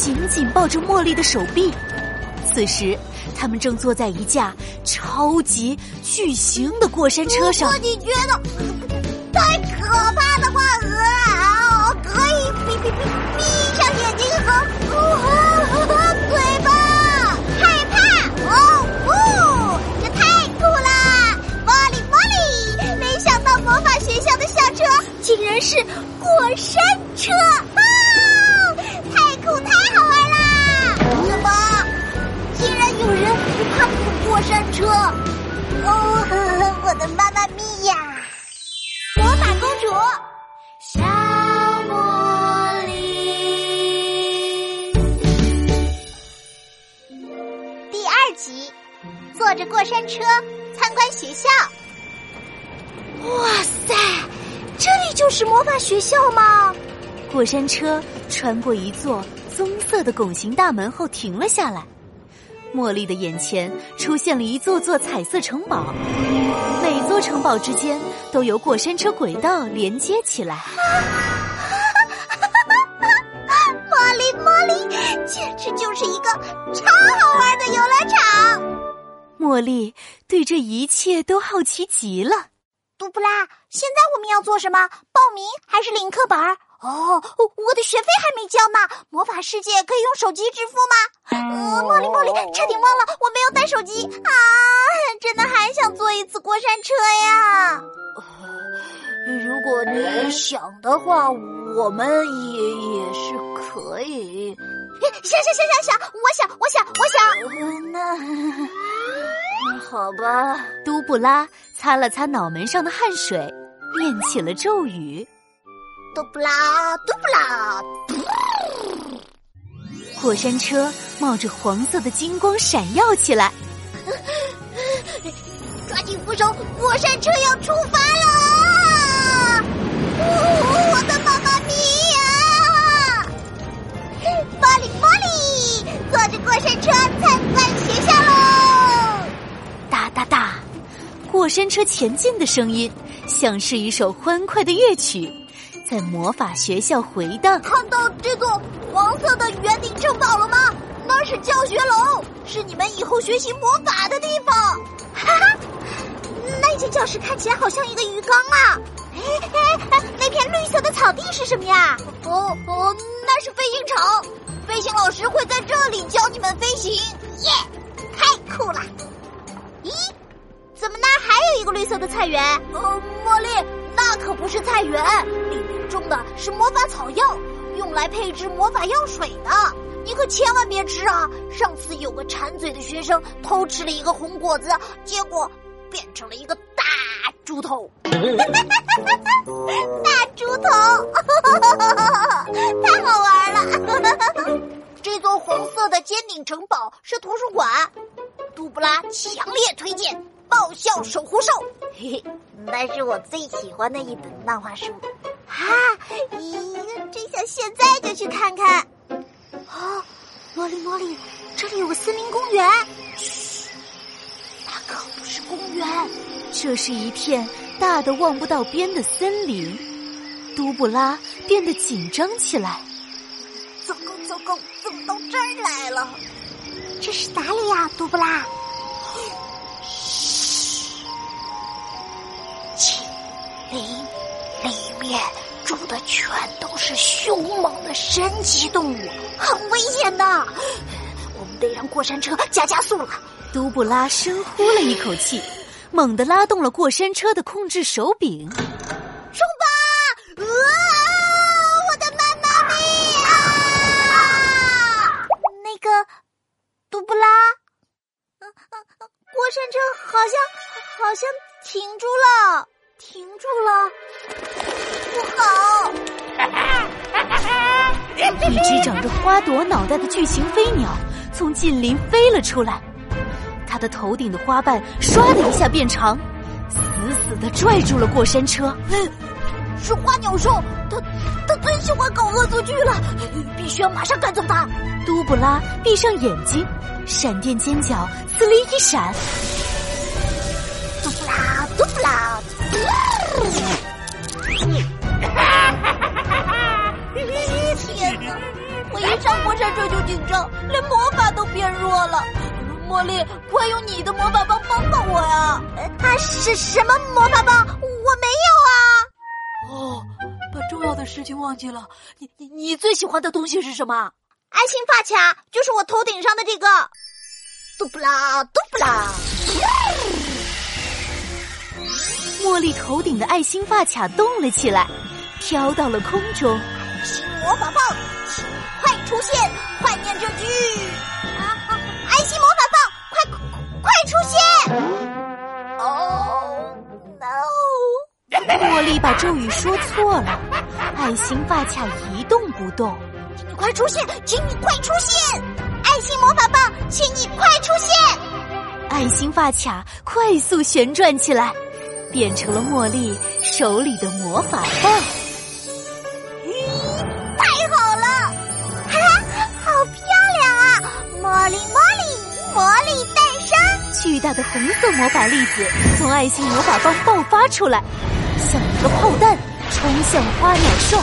紧紧抱着茉莉的手臂。此时，他们正坐在一架超级巨型的过山车上。如果你觉得太可怕的话，呃，可以闭闭闭闭上眼睛和着过山车参观学校。哇塞，这里就是魔法学校吗？过山车穿过一座棕色的拱形大门后停了下来。茉莉的眼前出现了一座座彩色城堡，每座城堡之间都由过山车轨道连接起来。茉莉，茉莉，简直就是一个超好！茉莉对这一切都好奇极了。杜布拉，现在我们要做什么？报名还是领课本？哦，我的学费还没交呢。魔法世界可以用手机支付吗？呃，茉莉，茉莉，差点忘了，我没有带手机啊！真的还想坐一次过山车呀。如果你想的话，我们也也是可以。想想想想想，我想，我想，我想。那那好吧。都布拉擦了擦脑门上的汗水，念起了咒语。嘟布拉，嘟布拉，过山车冒着黄色的金光闪耀起来，抓紧扶手，过山车要出发了！我的妈妈咪呀！巴里巴里，坐着过山车参观学校过山车前进的声音像是一首欢快的乐曲。在魔法学校回荡，看到这座黄色的圆顶城堡了吗？那是教学楼，是你们以后学习魔法的地方。哈哈，那间教室看起来好像一个鱼缸啊！哎哎，那片绿色的草地是什么呀？哦哦，那是飞行场，飞行老师会在这里教你们飞行。耶，太酷了！有一个绿色的菜园？哦，茉莉，那可不是菜园。里面种的是魔法草药，用来配制魔法药水的。你可千万别吃啊！上次有个馋嘴的学生偷吃了一个红果子，结果变成了一个大猪头。大猪头，太好玩了！这座红色的尖顶城堡是图书馆，杜布拉强烈推荐。爆笑守护兽，嘿嘿，那是我最喜欢的一本漫画书。啊，咦，真想现在就去看看。啊，茉莉茉莉，这里有个森林公园。嘘，那可不是公园，这是一片大的望不到边的森林。都布拉变得紧张起来。糟糕糟糕，怎么到这儿来了？这是哪里呀，杜布拉？的全都是凶猛的神奇动物，很危险的。我们得让过山车加加速了。杜布拉深呼了一口气，猛地拉动了过山车的控制手柄，冲吧！啊，我的妈妈咪啊！那个杜布拉，过山车好像好像停住了。停住了，不好！一只长着花朵脑袋的巨型飞鸟从近邻飞了出来，它的头顶的花瓣唰的一下变长，死死的拽住了过山车。是花鸟兽，它它最喜欢搞恶作剧了，必须要马上赶走它。都布拉闭上眼睛，闪电尖角呲哩一闪。我一上过山车就紧张，连魔法都变弱了。茉莉，快用你的魔法棒帮帮我呀！啊，是什么魔法棒？我没有啊！哦，把重要的事情忘记了。你你你最喜欢的东西是什么？爱心发卡，就是我头顶上的这个。嘟不啦，嘟不啦！茉莉头顶的爱心发卡动了起来，飘到了空中。爱心魔法棒，出现！快念这句。爱心魔法棒，快快出现！Oh no！茉莉把咒语说错了，爱心发卡一动不动。请你快出现！请你快出现！爱心魔法棒，请你快出现！爱心发卡快速旋转起来，变成了茉莉手里的魔法棒。大的红色魔法粒子从爱心魔法棒爆发出来，像一个炮弹冲向花鸟兽。